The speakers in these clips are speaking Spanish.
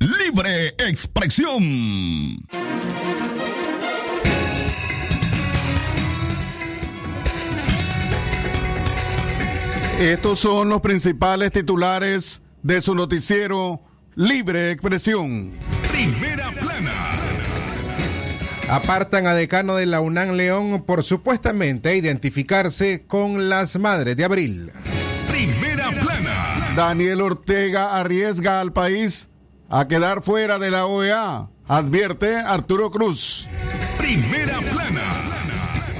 Libre expresión. Estos son los principales titulares de su noticiero Libre Expresión. Primera plana. Apartan a decano de la UNAM León por supuestamente identificarse con las madres de abril. Daniel Ortega arriesga al país a quedar fuera de la OEA, advierte Arturo Cruz. Primera plana.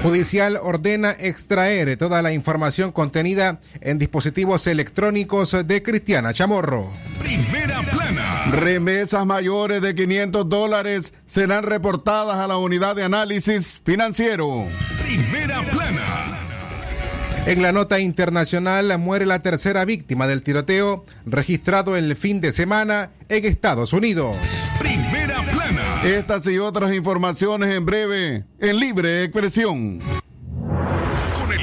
Judicial ordena extraer toda la información contenida en dispositivos electrónicos de Cristiana Chamorro. Primera plana. Remesas mayores de 500 dólares serán reportadas a la unidad de análisis financiero. Primera plana. En la nota internacional muere la tercera víctima del tiroteo registrado el fin de semana en Estados Unidos. Primera plana. Estas y otras informaciones en breve en Libre Expresión.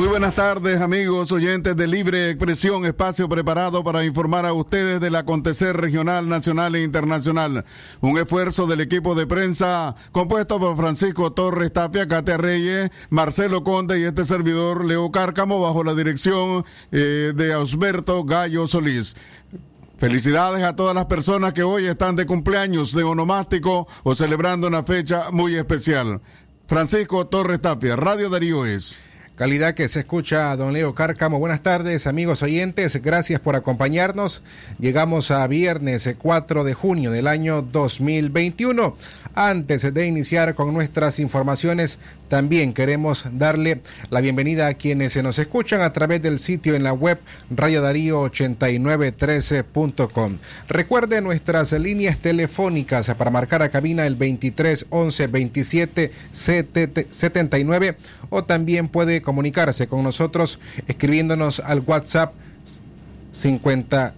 Muy buenas tardes, amigos oyentes de Libre Expresión, espacio preparado para informar a ustedes del acontecer regional, nacional e internacional. Un esfuerzo del equipo de prensa compuesto por Francisco Torres Tapia, Katia Reyes, Marcelo Conde y este servidor Leo Cárcamo bajo la dirección eh, de Osberto Gallo Solís. Felicidades a todas las personas que hoy están de cumpleaños, de onomástico o celebrando una fecha muy especial. Francisco Torres Tapia, Radio Darío es. Calidad que se escucha, don Leo Cárcamo. Buenas tardes, amigos oyentes. Gracias por acompañarnos. Llegamos a viernes 4 de junio del año 2021. Antes de iniciar con nuestras informaciones, también queremos darle la bienvenida a quienes se nos escuchan a través del sitio en la web radiodarío8913.com. Recuerde nuestras líneas telefónicas para marcar a cabina el 23 11 27 79 o también puede comunicarse con nosotros escribiéndonos al WhatsApp 50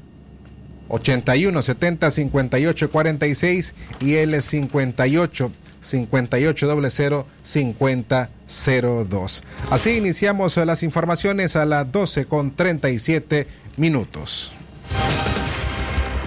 81 70 58 46 y el 58 58 00 50 02. Así iniciamos las informaciones a las 12 con 37 minutos.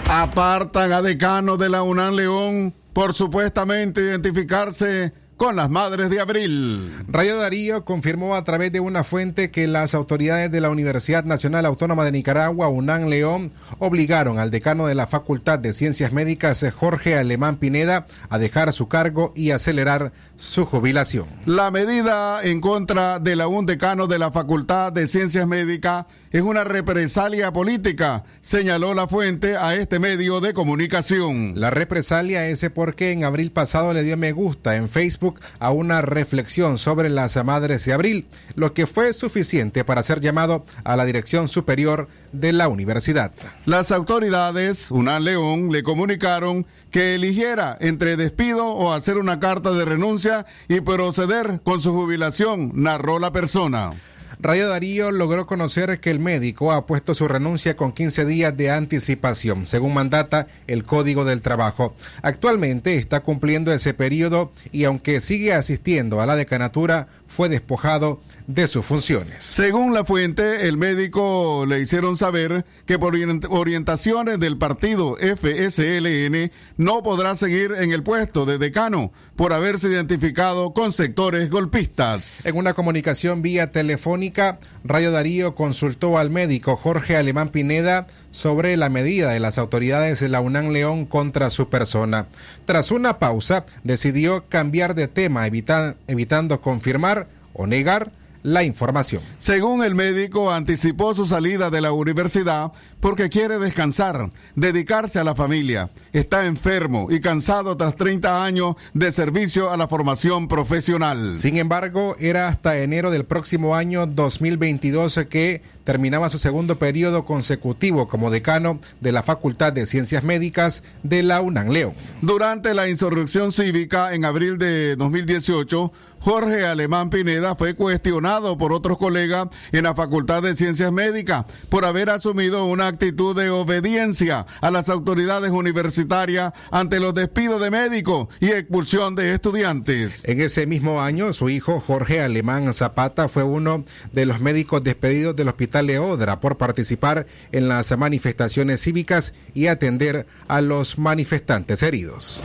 Apartan a decano de la UNAM León por supuestamente identificarse con las madres de abril. Radio Darío confirmó a través de una fuente que las autoridades de la Universidad Nacional Autónoma de Nicaragua, UNAM León, obligaron al decano de la Facultad de Ciencias Médicas, Jorge Alemán Pineda, a dejar su cargo y acelerar su jubilación. La medida en contra de la un decano de la Facultad de Ciencias Médicas es una represalia política, señaló la fuente a este medio de comunicación. La represalia es porque en abril pasado le dio me gusta en Facebook a una reflexión sobre las madres de abril, lo que fue suficiente para ser llamado a la dirección superior de la universidad. Las autoridades, UNAM León, le comunicaron que eligiera entre despido o hacer una carta de renuncia y proceder con su jubilación, narró la persona. Radio Darío logró conocer que el médico ha puesto su renuncia con 15 días de anticipación, según mandata el Código del Trabajo. Actualmente está cumpliendo ese periodo y aunque sigue asistiendo a la decanatura, fue despojado de sus funciones. Según la fuente, el médico le hicieron saber que por orientaciones del partido FSLN no podrá seguir en el puesto de decano por haberse identificado con sectores golpistas. En una comunicación vía telefónica, Radio Darío consultó al médico Jorge Alemán Pineda sobre la medida de las autoridades de la UNAM León contra su persona. Tras una pausa, decidió cambiar de tema, evitando confirmar o negar la información. Según el médico, anticipó su salida de la universidad porque quiere descansar, dedicarse a la familia. Está enfermo y cansado tras 30 años de servicio a la formación profesional. Sin embargo, era hasta enero del próximo año 2022 que terminaba su segundo periodo consecutivo como decano de la Facultad de Ciencias Médicas de la UNAM León. Durante la insurrección cívica en abril de 2018, Jorge Alemán Pineda fue cuestionado por otros colegas en la Facultad de Ciencias Médicas por haber asumido una actitud de obediencia a las autoridades universitarias ante los despidos de médicos y expulsión de estudiantes. En ese mismo año, su hijo Jorge Alemán Zapata fue uno de los médicos despedidos del Hospital Leodra por participar en las manifestaciones cívicas y atender a los manifestantes heridos.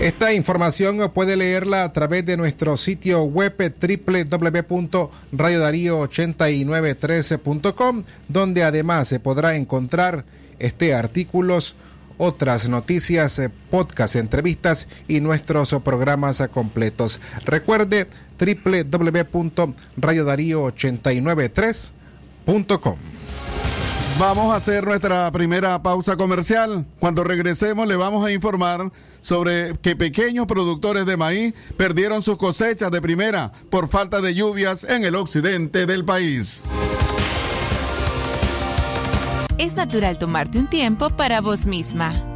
Esta información puede leerla a través de nuestro sitio web www.radiodarío8913.com, donde además se podrá encontrar este artículos, otras noticias, podcast, entrevistas y nuestros programas completos. Recuerde www.radiodarío893.com. Vamos a hacer nuestra primera pausa comercial. Cuando regresemos le vamos a informar sobre que pequeños productores de maíz perdieron sus cosechas de primera por falta de lluvias en el occidente del país. Es natural tomarte un tiempo para vos misma.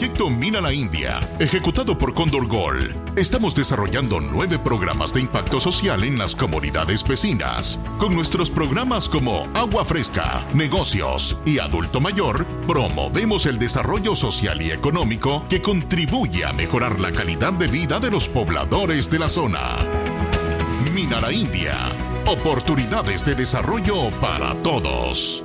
Proyecto Mina la India, ejecutado por Condor Gold, estamos desarrollando nueve programas de impacto social en las comunidades vecinas. Con nuestros programas como Agua Fresca, Negocios y Adulto Mayor, promovemos el desarrollo social y económico que contribuye a mejorar la calidad de vida de los pobladores de la zona. Mina la India, oportunidades de desarrollo para todos.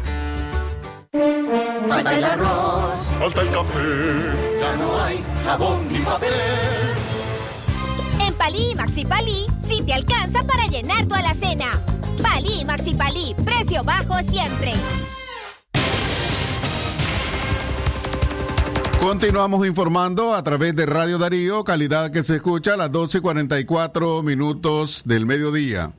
Falta el arroz, falta el café, ya no hay jabón ni papel. En Palí Maxi Palí, sí te alcanza para llenar tu alacena. Palí Maxi Palí, precio bajo siempre. Continuamos informando a través de Radio Darío, calidad que se escucha a las 12 y 44 minutos del mediodía.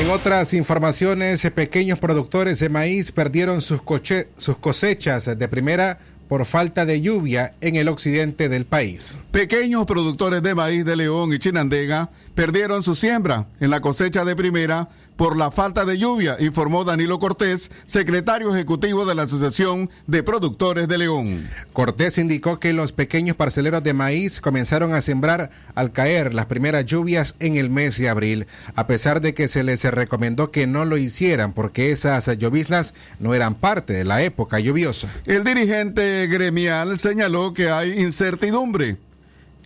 En otras informaciones, pequeños productores de maíz perdieron sus, cosechas de primera por falta de lluvia en el occidente del país. Pequeños productores de maíz de León y Chinandega perdieron su siembra en la cosecha de primera por la falta de lluvia, informó Danilo Cortés, secretario ejecutivo de la Asociación de Productores de León. Cortés indicó que los pequeños parceleros de maíz comenzaron a sembrar al caer las primeras lluvias en el mes de abril, a pesar de que se les recomendó que no lo hicieran porque esas lloviznas no eran parte de la época lluviosa. El dirigente gremial señaló que hay incertidumbre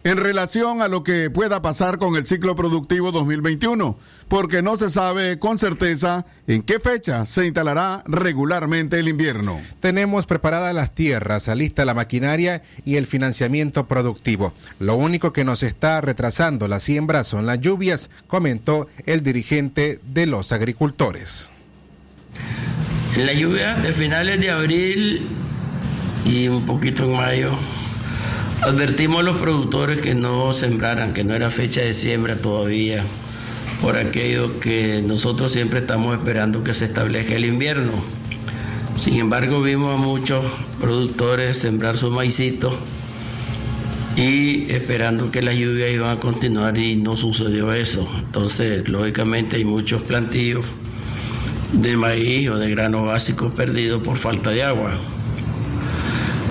en relación a lo que pueda pasar con el ciclo productivo 2021, porque no se sabe con certeza en qué fecha se instalará regularmente el invierno. Tenemos preparadas las tierras, lista la maquinaria y el financiamiento productivo. Lo único que nos está retrasando la siembra son las lluvias, comentó el dirigente de los agricultores. La lluvia de finales de abril y un poquito en mayo Advertimos a los productores que no sembraran, que no era fecha de siembra todavía, por aquello que nosotros siempre estamos esperando que se establezca el invierno. Sin embargo, vimos a muchos productores sembrar su maicito y esperando que las lluvias iban a continuar y no sucedió eso. Entonces, lógicamente hay muchos plantillos de maíz o de granos básicos perdidos por falta de agua.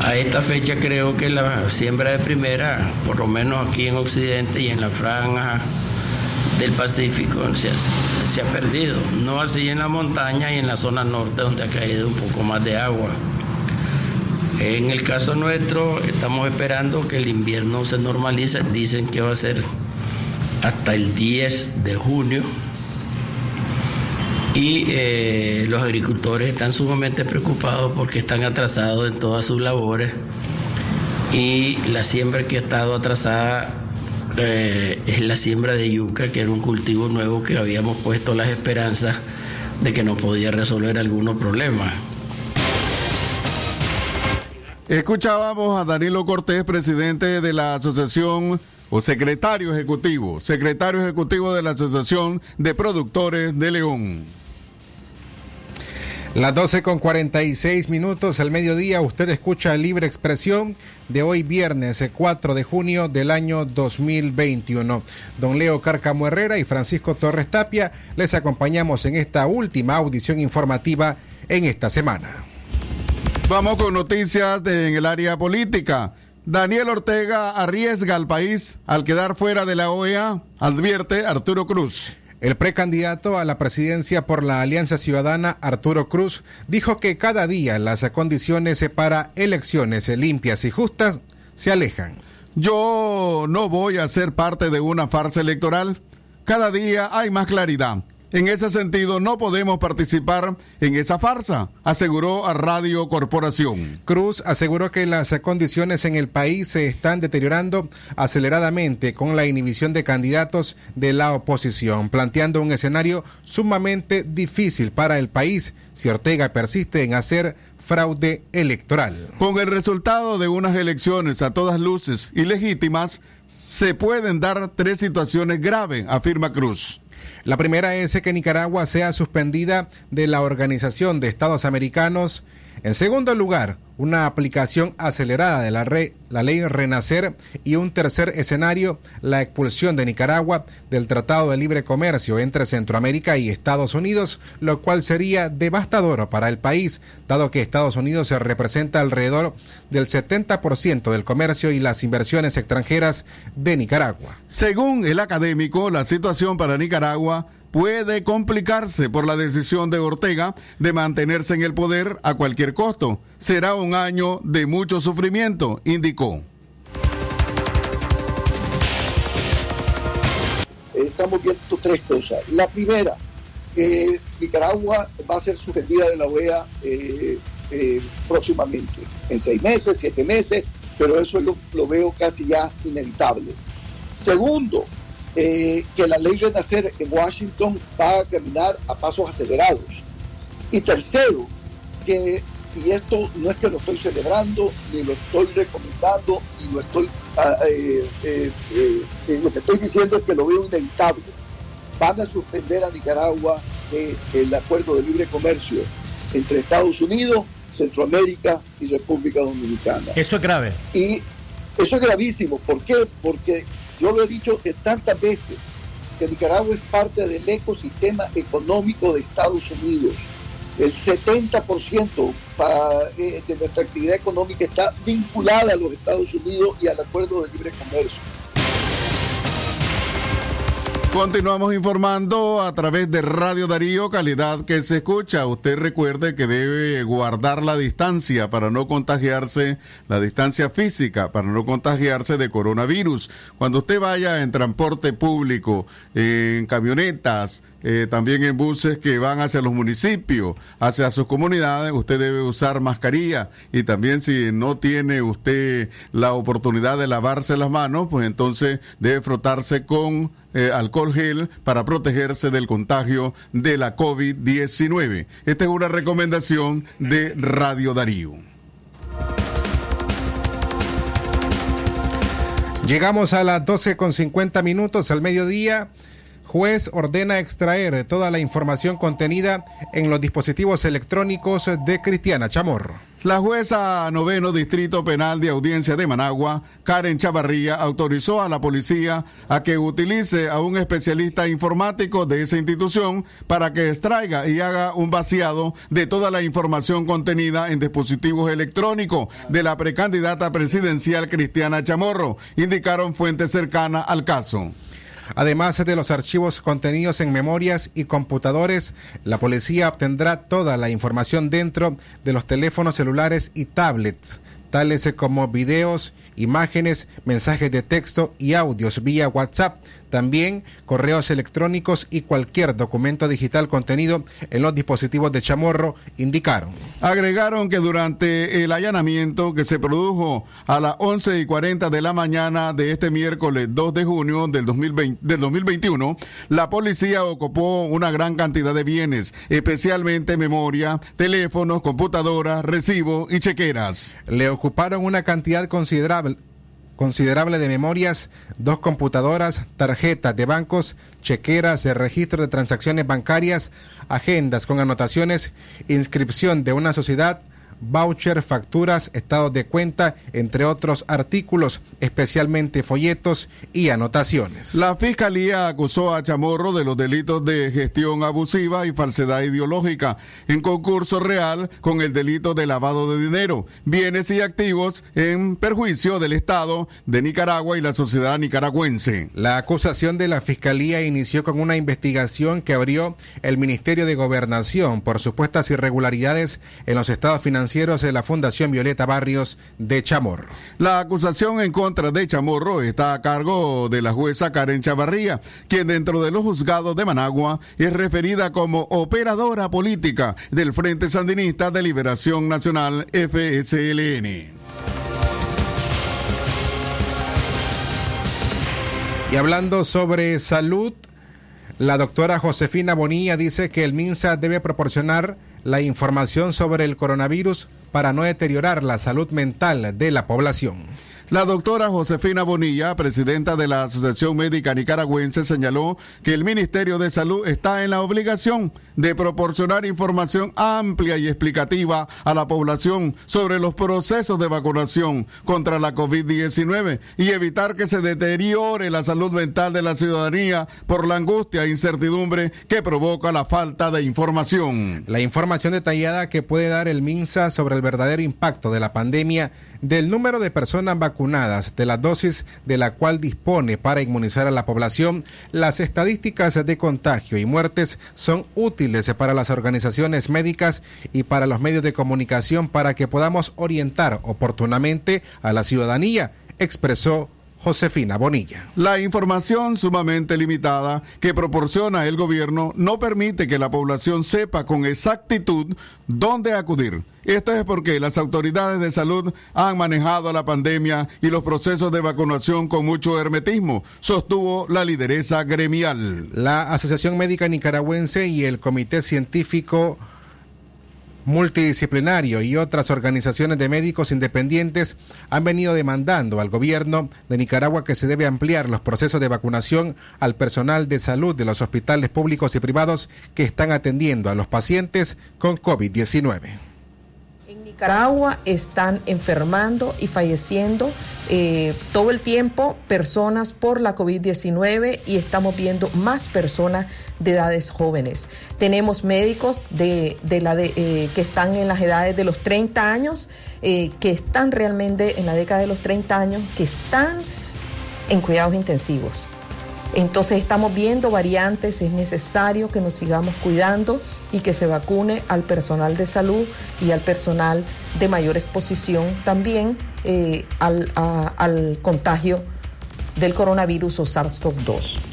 A esta fecha creo que la siembra de primera, por lo menos aquí en Occidente y en la franja del Pacífico, se ha, se ha perdido. No así en la montaña y en la zona norte donde ha caído un poco más de agua. En el caso nuestro estamos esperando que el invierno se normalice. Dicen que va a ser hasta el 10 de junio y eh, los agricultores están sumamente preocupados porque están atrasados en todas sus labores y la siembra que ha estado atrasada eh, es la siembra de yuca, que era un cultivo nuevo que habíamos puesto las esperanzas de que nos podía resolver algunos problemas. Escuchábamos a Danilo Cortés, presidente de la Asociación o secretario ejecutivo, secretario ejecutivo de la Asociación de Productores de León. Las 12 con 46 minutos al mediodía, usted escucha Libre Expresión de hoy viernes 4 de junio del año 2021. Don Leo Carcamo Herrera y Francisco Torres Tapia les acompañamos en esta última audición informativa en esta semana. Vamos con noticias en el área política. Daniel Ortega arriesga al país al quedar fuera de la OEA, advierte Arturo Cruz. El precandidato a la presidencia por la Alianza Ciudadana, Arturo Cruz, dijo que cada día las condiciones para elecciones limpias y justas se alejan. Yo no voy a ser parte de una farsa electoral. Cada día hay más claridad. En ese sentido, no podemos participar en esa farsa, aseguró a Radio Corporación. Cruz aseguró que las condiciones en el país se están deteriorando aceleradamente con la inhibición de candidatos de la oposición, planteando un escenario sumamente difícil para el país si Ortega persiste en hacer fraude electoral. Con el resultado de unas elecciones a todas luces ilegítimas, se pueden dar tres situaciones graves, afirma Cruz. La primera es que Nicaragua sea suspendida de la Organización de Estados Americanos En segundo lugar, una aplicación acelerada de la, la, ley Renacer y un tercer escenario, la expulsión de Nicaragua del Tratado de Libre Comercio entre Centroamérica y Estados Unidos, lo cual sería devastador para el país, dado que Estados Unidos se representa alrededor del 70% del comercio y las inversiones extranjeras de Nicaragua. Según el académico, la situación para Nicaragua puede complicarse por la decisión de Ortega de mantenerse en el poder a cualquier costo. Será un año de mucho sufrimiento, indicó. Estamos viendo tres cosas. La primera, que Nicaragua va a ser suspendida de la OEA eh, eh, próximamente, en seis meses, siete meses, pero eso lo veo casi ya inevitable. Segundo, eh, que la ley Renacer en Washington va a caminar a pasos acelerados. Y tercero, que, y esto no es que lo estoy celebrando, ni lo estoy recomendando, ni lo estoy, ah, eh, eh, lo que estoy diciendo es que lo veo inevitable. Van a suspender a Nicaragua el acuerdo de libre comercio entre Estados Unidos, Centroamérica y República Dominicana. Eso es grave. Y eso es gravísimo. ¿Por qué? Porque yo lo he dicho tantas veces, que Nicaragua es parte del ecosistema económico de Estados Unidos. El 70% eh, de nuestra actividad económica está vinculada a los Estados Unidos y al acuerdo de libre comercio. Continuamos informando a través de Radio Darío, calidad que se escucha. Usted recuerde que debe guardar la distancia para no contagiarse, la distancia física para no contagiarse de coronavirus. Cuando usted vaya en transporte público, en camionetas, eh, también en buses que van hacia los municipios, hacia sus comunidades, usted debe usar mascarilla y también si no tiene usted la oportunidad de lavarse las manos, pues entonces debe frotarse con eh, alcohol gel para protegerse del contagio de la COVID-19. Esta es una recomendación de Radio Darío. Llegamos a las 12 con 50 minutos al mediodía. Juez ordena extraer toda la información contenida en los dispositivos electrónicos de Cristiana Chamorro. La jueza noveno Distrito Penal de Audiencia de Managua, Karen Chavarría, autorizó a la policía a que utilice a un especialista informático de esa institución para que extraiga y haga un vaciado de toda la información contenida en dispositivos electrónicos de la precandidata presidencial Cristiana Chamorro, indicaron fuentes cercanas al caso. Además de los archivos contenidos en memorias y computadores, la policía obtendrá toda la información dentro de los teléfonos celulares y tablets, tales como videos, imágenes, mensajes de texto y audios vía WhatsApp, también correos electrónicos y cualquier documento digital contenido en los dispositivos de Chamorro, indicaron. Agregaron que durante el allanamiento que se produjo a las 11 y 40 de la mañana de este miércoles 2 de junio del, 2020, del 2021, la policía ocupó una gran cantidad de bienes, especialmente memoria, teléfonos, computadoras, recibos y chequeras. Le ocuparon una cantidad considerable considerable de memorias, dos computadoras, tarjetas de bancos, chequeras, registro de transacciones bancarias, agendas con anotaciones, inscripción de una sociedad, voucher, facturas, estados de cuenta, entre otros artículos, especialmente folletos y anotaciones. La Fiscalía acusó a Chamorro de los delitos de gestión abusiva y falsedad ideológica en concurso real con el delito de lavado de dinero, bienes y activos en perjuicio del Estado de Nicaragua y la sociedad nicaragüense. La acusación de la Fiscalía inició con una investigación que abrió el Ministerio de Gobernación por supuestas irregularidades en los estados financieros de la Fundación Violeta Barrios de Chamorro. La acusación en contra de Chamorro está a cargo de la jueza Karen Chavarría, quien dentro de los juzgados de Managua es referida como operadora política del Frente Sandinista de Liberación Nacional FSLN. Y hablando sobre salud, la doctora Josefina Bonilla dice que el MINSA debe proporcionar la información sobre el coronavirus para no deteriorar la salud mental de la población. La doctora Josefina Bonilla, presidenta de la Asociación Médica Nicaragüense, señaló que el Ministerio de Salud está en la obligación de proporcionar información amplia y explicativa a la población sobre los procesos de vacunación contra la COVID-19 y evitar que se deteriore la salud mental de la ciudadanía por la angustia e incertidumbre que provoca la falta de información. La información detallada que puede dar el MINSA sobre el verdadero impacto de la pandemia del número de personas vacunadas, de la dosis de la cual dispone para inmunizar a la población, las estadísticas de contagio y muertes son útiles para las organizaciones médicas y para los medios de comunicación para que podamos orientar oportunamente a la ciudadanía, expresó Josefina Bonilla. La información sumamente limitada que proporciona el gobierno no permite que la población sepa con exactitud dónde acudir. Esto es porque las autoridades de salud han manejado la pandemia y los procesos de vacunación con mucho hermetismo, sostuvo la lideresa gremial. La Asociación Médica Nicaragüense y el Comité Científico multidisciplinario y otras organizaciones de médicos independientes han venido demandando al gobierno de Nicaragua que se debe ampliar los procesos de vacunación al personal de salud de los hospitales públicos y privados que están atendiendo a los pacientes con COVID-19. Nicaragua están enfermando y falleciendo eh, todo el tiempo personas por la COVID-19 y estamos viendo más personas de edades jóvenes. Tenemos médicos de, de la de, eh, que están en las edades de los 30 años, eh, que están realmente en la década de los 30 años, que están en cuidados intensivos. Entonces estamos viendo variantes, es necesario que nos sigamos cuidando y que se vacune al personal de salud y al personal de mayor exposición también eh, al, contagio del coronavirus o SARS-CoV-2.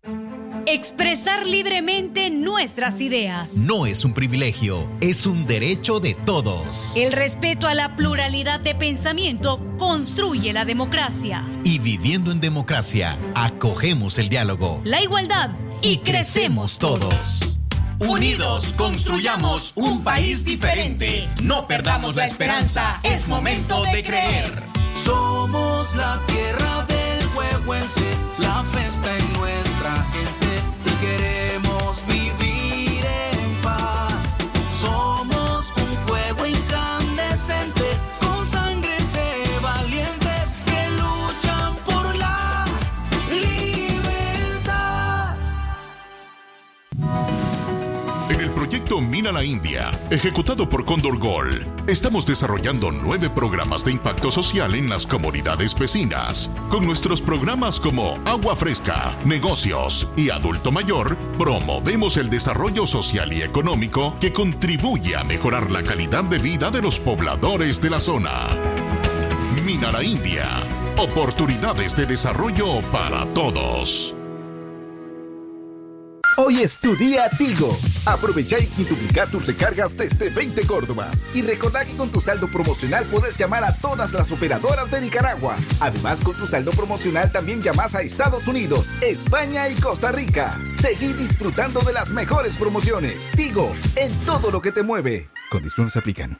Expresar libremente nuestras ideas. No es un privilegio, es un derecho de todos. El respeto a la pluralidad de pensamiento construye la democracia. Y viviendo en democracia, acogemos el diálogo. La igualdad y, crecemos todos. Unidos construyamos un país diferente. No perdamos la esperanza, es momento de creer. Somos la tierra del huehuense, la festa en Mina la India, ejecutado por Condor Gold, estamos desarrollando nueve programas de impacto social en las comunidades vecinas. Con nuestros programas como Agua Fresca, Negocios y Adulto Mayor, promovemos el desarrollo social y económico que contribuye a mejorar la calidad de vida de los pobladores de la zona. Mina la India, oportunidades de desarrollo para todos. Hoy es tu día Tigo. Aprovecha y quintuplicar tus recargas desde 20 Córdobas. Y recordá que con tu saldo promocional puedes llamar a todas las operadoras de Nicaragua. Además, con tu saldo promocional también llamas a Estados Unidos, España y Costa Rica. Seguí disfrutando de las mejores promociones. Tigo, en todo lo que te mueve. Condiciones aplican.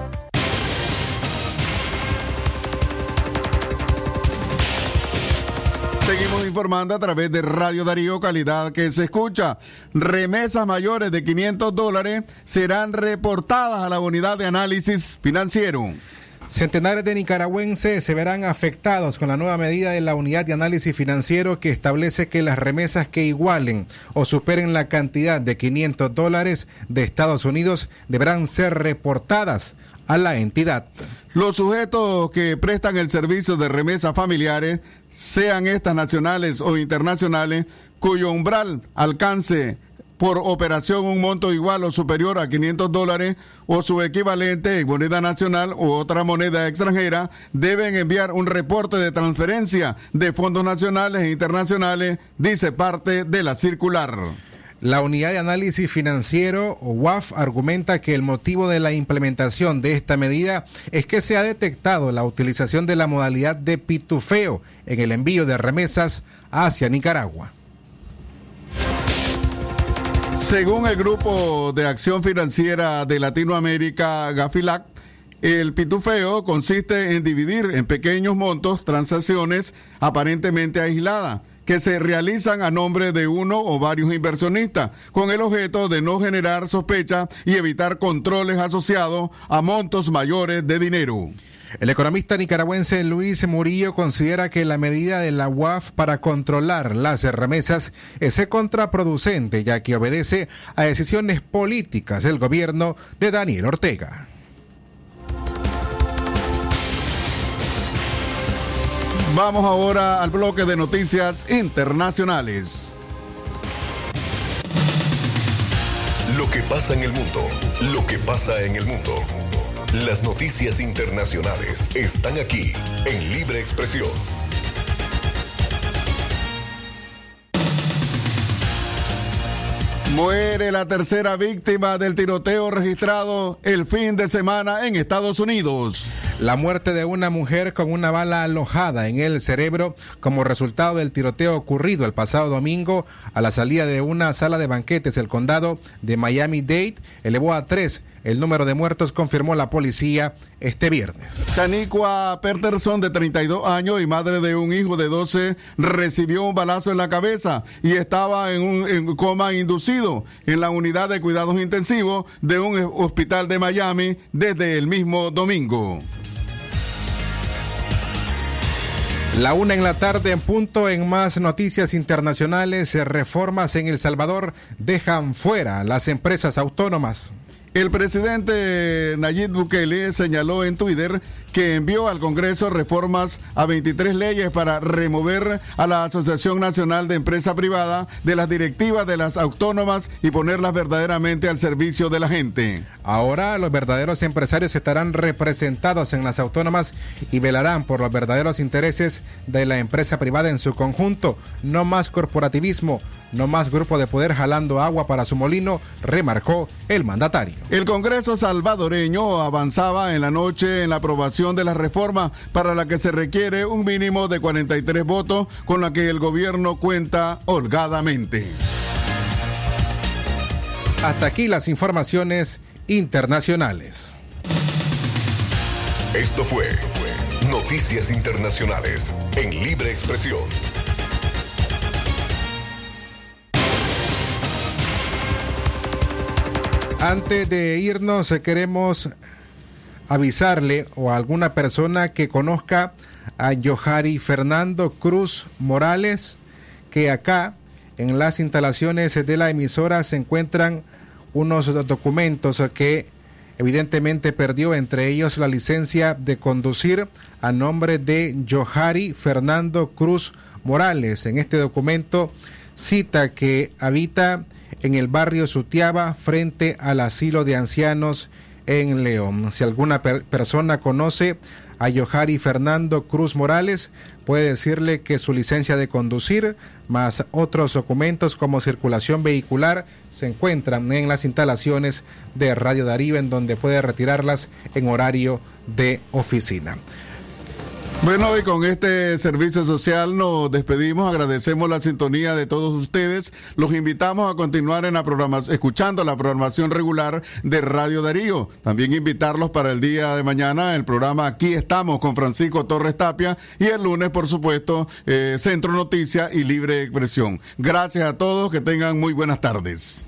Seguimos informando a través de Radio Darío Calidad que se escucha. Remesas mayores de 500 dólares serán reportadas a la unidad de análisis financiero. Centenares de nicaragüenses se verán afectados con la nueva medida de la unidad de análisis financiero que establece que las remesas que igualen o superen la cantidad de 500 dólares de Estados Unidos deberán ser reportadas a la entidad. Los sujetos que prestan el servicio de remesas familiares, sean estas nacionales o internacionales, cuyo umbral alcance por operación un monto igual o superior a 500 dólares o su equivalente en moneda nacional u otra moneda extranjera, deben enviar un reporte de transferencia de fondos nacionales e internacionales, dice parte de la circular. La Unidad de Análisis Financiero, o UAF, argumenta que el motivo de la implementación de esta medida es que se ha detectado la utilización de la modalidad de pitufeo en el envío de remesas hacia Nicaragua. Según el Grupo de Acción Financiera de Latinoamérica, GAFILAC, el pitufeo consiste en dividir en pequeños montos transacciones aparentemente aisladas que se realizan a nombre de uno o varios inversionistas, con el objeto de no generar sospecha y evitar controles asociados a montos mayores de dinero. El economista nicaragüense Luis Murillo considera que la medida de la UAF para controlar las remesas es contraproducente, ya que obedece a decisiones políticas del gobierno de Daniel Ortega. Vamos ahora al bloque de noticias internacionales. Lo que pasa en el mundo, lo que pasa en el mundo. Las noticias internacionales están aquí en Libre Expresión. Muere la tercera víctima del tiroteo registrado el fin de semana en Estados Unidos. La muerte de una mujer con una bala alojada en el cerebro como resultado del tiroteo ocurrido el pasado domingo a la salida de una sala de banquetes del condado de Miami-Dade elevó a tres el número de muertos confirmó la policía este viernes. Shaniqua Peterson, de 32 años y madre de un hijo de 12, recibió un balazo en la cabeza y estaba en un en coma inducido en la unidad de cuidados intensivos de un hospital de Miami desde el mismo domingo. La una en la tarde en punto en más noticias internacionales, reformas en El Salvador dejan fuera las empresas autónomas. El presidente Nayib Bukele señaló en Twitter que envió al Congreso reformas a 23 leyes para remover a la Asociación Nacional de Empresa Privada de las directivas de las autónomas y ponerlas verdaderamente al servicio de la gente. Ahora los verdaderos empresarios estarán representados en las autónomas y velarán por los verdaderos intereses de la empresa privada en su conjunto. No más corporativismo, no más grupo de poder jalando agua para su molino, remarcó el mandatario. El Congreso salvadoreño avanzaba en la noche en la aprobación de la reforma para la que se requiere un mínimo de 43 votos con la que el gobierno cuenta holgadamente. Hasta aquí las informaciones internacionales. Esto fue Noticias Internacionales en Libre Expresión. Antes de irnos, queremos avisarle o a alguna persona que conozca a Johari Fernando Cruz Morales que acá en las instalaciones de la emisora se encuentran unos documentos que evidentemente perdió entre ellos la licencia de conducir a nombre de Johari Fernando Cruz Morales. En este documento cita que habita en el barrio Sutiaba frente al asilo de ancianos en León. Si alguna persona conoce a Yohari Fernando Cruz Morales, puede decirle que su licencia de conducir más otros documentos como circulación vehicular se encuentran en las instalaciones de Radio Darío en donde puede retirarlas en horario de oficina. Bueno, y con este servicio social nos despedimos, agradecemos la sintonía de todos ustedes, los invitamos a continuar en la programación, escuchando la programación regular de Radio Darío. También invitarlos para el día de mañana, el programa Aquí estamos con Francisco Torres Tapia y el lunes, por supuesto, eh, Centro Noticia y Libre Expresión. Gracias a todos, que tengan muy buenas tardes.